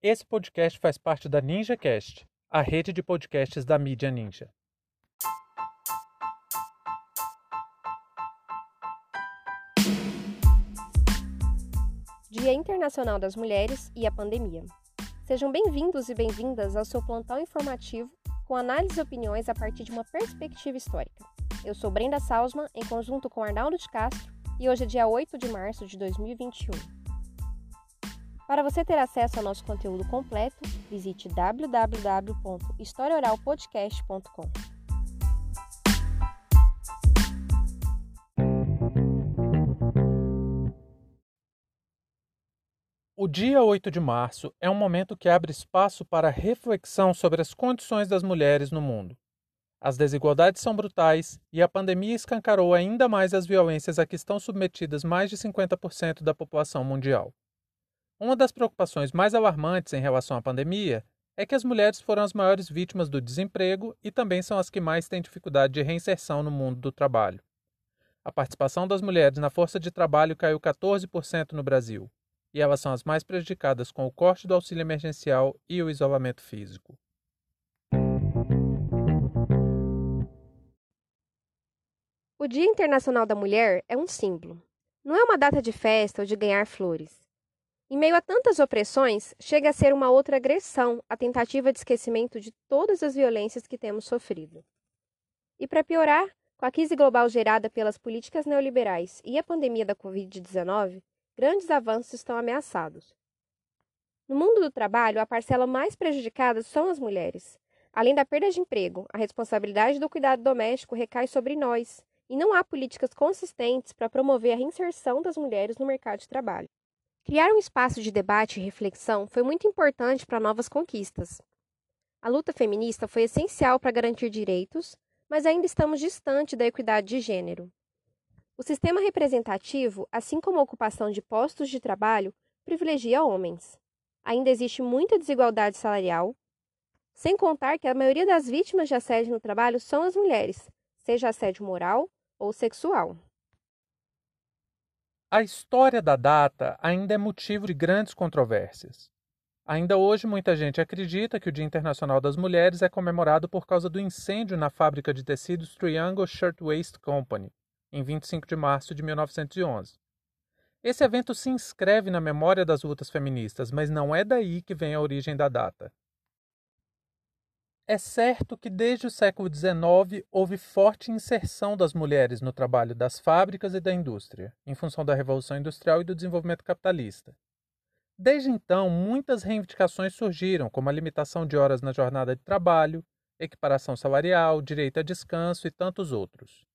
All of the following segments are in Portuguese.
Esse podcast faz parte da NinjaCast, a rede de podcasts da mídia Ninja. Dia Internacional das Mulheres e a Pandemia. Sejam bem-vindos e bem-vindas ao seu plantão informativo com análise e opiniões a partir de uma perspectiva histórica. Eu sou Brenda Salzman, em conjunto com Arnaldo de Castro, e hoje é dia 8 de março de 2021. Para você ter acesso ao nosso conteúdo completo, visite www.historiaoralpodcast.com. O dia 8 de março é um momento que abre espaço para reflexão sobre as condições das mulheres no mundo. As desigualdades são brutais e a pandemia escancarou ainda mais as violências a que estão submetidas mais de 50% da população mundial. Uma das preocupações mais alarmantes em relação à pandemia é que as mulheres foram as maiores vítimas do desemprego e também são as que mais têm dificuldade de reinserção no mundo do trabalho. A participação das mulheres na força de trabalho caiu 14% no Brasil, e elas são as mais prejudicadas com o corte do auxílio emergencial e o isolamento físico. O Dia Internacional da Mulher é um símbolo. Não é uma data de festa ou de ganhar flores. Em meio a tantas opressões, chega a ser uma outra agressão a tentativa de esquecimento de todas as violências que temos sofrido. E para piorar, com a crise global gerada pelas políticas neoliberais e a pandemia da Covid-19, grandes avanços estão ameaçados. No mundo do trabalho, a parcela mais prejudicada são as mulheres. Além da perda de emprego, a responsabilidade do cuidado doméstico recai sobre nós, e não há políticas consistentes para promover a reinserção das mulheres no mercado de trabalho. Criar um espaço de debate e reflexão foi muito importante para novas conquistas. A luta feminista foi essencial para garantir direitos, mas ainda estamos distante da equidade de gênero. O sistema representativo, assim como a ocupação de postos de trabalho, privilegia homens. Ainda existe muita desigualdade salarial, sem contar que a maioria das vítimas de assédio no trabalho são as mulheres, seja assédio moral ou sexual. A história da data ainda é motivo de grandes controvérsias. Ainda hoje, muita gente acredita que o Dia Internacional das Mulheres é comemorado por causa do incêndio na fábrica de tecidos Triangle Shirtwaist Company, em 25 de março de 1911. Esse evento se inscreve na memória das lutas feministas, mas não é daí que vem a origem da data. É certo que desde o século XIX houve forte inserção das mulheres no trabalho das fábricas e da indústria, em função da Revolução Industrial e do desenvolvimento capitalista. Desde então, muitas reivindicações surgiram, como a limitação de horas na jornada de trabalho, equiparação salarial, direito a descanso e tantos outros.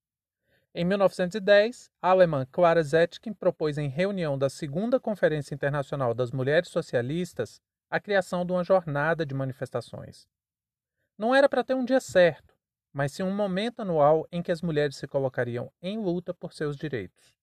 Em 1910, a alemã Clara Zetkin propôs em reunião da Segunda Conferência Internacional das Mulheres Socialistas a criação de uma jornada de manifestações. Não era para ter um dia certo, mas sim um momento anual em que as mulheres se colocariam em luta por seus direitos.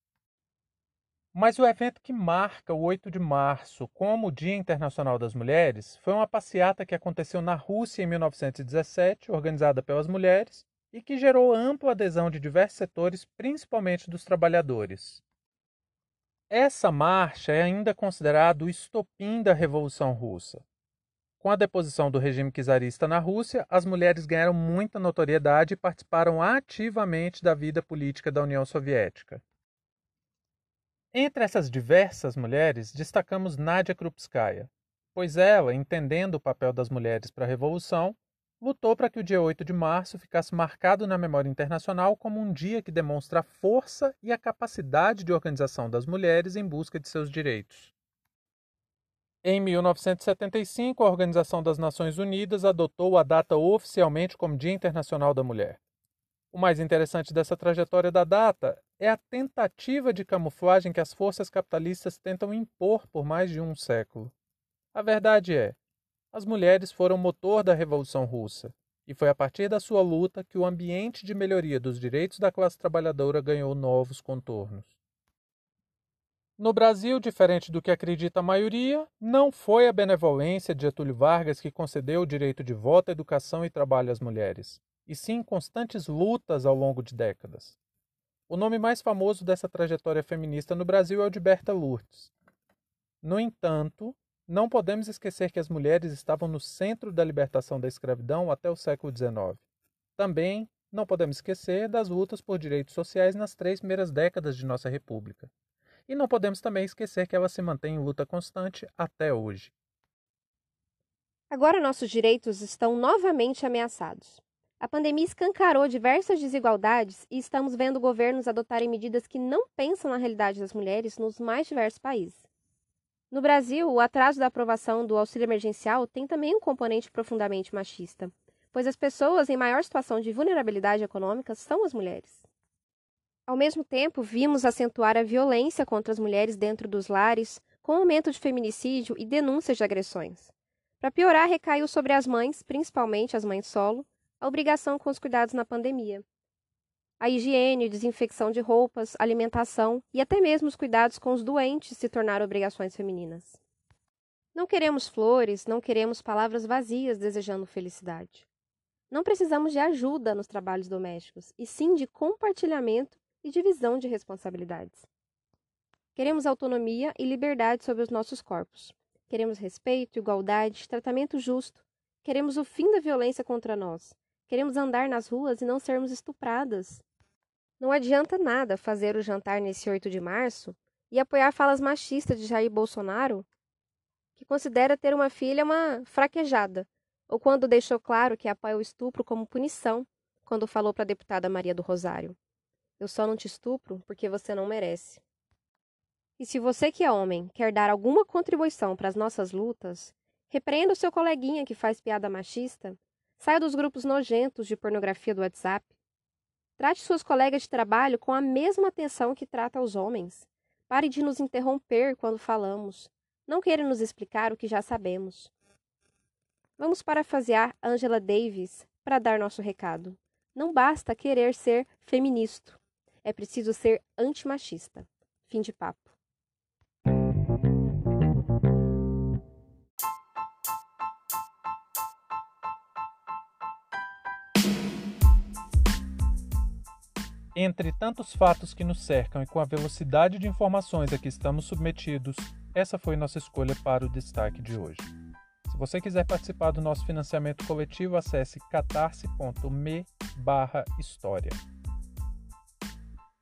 Mas o evento que marca o 8 de março como o Dia Internacional das Mulheres foi uma passeata que aconteceu na Rússia em 1917, organizada pelas mulheres, e que gerou ampla adesão de diversos setores, principalmente dos trabalhadores. Essa marcha é ainda considerada o estopim da Revolução Russa. Com a deposição do regime czarista na Rússia, as mulheres ganharam muita notoriedade e participaram ativamente da vida política da União Soviética. Entre essas diversas mulheres, destacamos Nadia Krupskaya, pois ela, entendendo o papel das mulheres para a Revolução, lutou para que o dia 8 de março ficasse marcado na memória internacional como um dia que demonstra a força e a capacidade de organização das mulheres em busca de seus direitos. Em 1975, a Organização das Nações Unidas adotou a data oficialmente como Dia Internacional da Mulher. O mais interessante dessa trajetória da data é a tentativa de camuflagem que as forças capitalistas tentam impor por mais de um século. A verdade é, as mulheres foram o motor da Revolução Russa, e foi a partir da sua luta que o ambiente de melhoria dos direitos da classe trabalhadora ganhou novos contornos. No Brasil, diferente do que acredita a maioria, não foi a benevolência de Getúlio Vargas que concedeu o direito de voto, educação e trabalho às mulheres, e sim constantes lutas ao longo de décadas. O nome mais famoso dessa trajetória feminista no Brasil é o de Berta Lourdes. No entanto, Não podemos esquecer que as mulheres estavam no centro da libertação da escravidão até o século XIX. Também não podemos esquecer das lutas por direitos sociais nas três primeiras décadas de nossa República. E não podemos também esquecer que ela se mantém em luta constante até hoje. Agora nossos direitos estão novamente ameaçados. A pandemia escancarou diversas desigualdades e estamos vendo governos adotarem medidas que não pensam na realidade das mulheres nos mais diversos países. No Brasil, o atraso da aprovação do auxílio emergencial tem também um componente profundamente machista, pois as pessoas em maior situação de vulnerabilidade econômica são as mulheres. Ao mesmo tempo, vimos acentuar a violência contra as mulheres dentro dos lares, com aumento de feminicídio e denúncias de agressões. Para piorar, recaiu sobre as mães, principalmente as mães solo, a obrigação com os cuidados na pandemia, a higiene, desinfecção de roupas, alimentação e até mesmo os cuidados com os doentes se tornaram obrigações femininas. Não queremos flores, não queremos palavras vazias desejando felicidade. Não precisamos de ajuda nos trabalhos domésticos, e sim de compartilhamento e divisão de responsabilidades. Queremos autonomia e liberdade sobre os nossos corpos. Queremos respeito, igualdade, tratamento justo. Queremos o fim da violência contra nós. Queremos andar nas ruas e não sermos estupradas. Não adianta nada fazer o jantar nesse 8 de março e apoiar falas machistas de Jair Bolsonaro, que considera ter uma filha uma fraquejada, ou quando deixou claro que apoia o estupro como punição, quando falou para a deputada Maria do Rosário: Eu só não te estupro porque você não merece. E se você que é homem quer dar alguma contribuição para as nossas lutas, repreenda o seu coleguinha que faz piada machista, saia dos grupos nojentos de pornografia do WhatsApp, Trate suas colegas de trabalho com a mesma atenção que trata os homens. Pare de nos interromper quando falamos. Não queira nos explicar o que já sabemos. Vamos parafasear Angela Davis para dar nosso recado. Não basta querer ser feminista. É preciso ser antimachista. Fim de papo. Entre tantos fatos que nos cercam e com a velocidade de informações a que estamos submetidos, essa foi nossa escolha para o destaque de hoje. Se você quiser participar do nosso financiamento coletivo, acesse catarse.me história.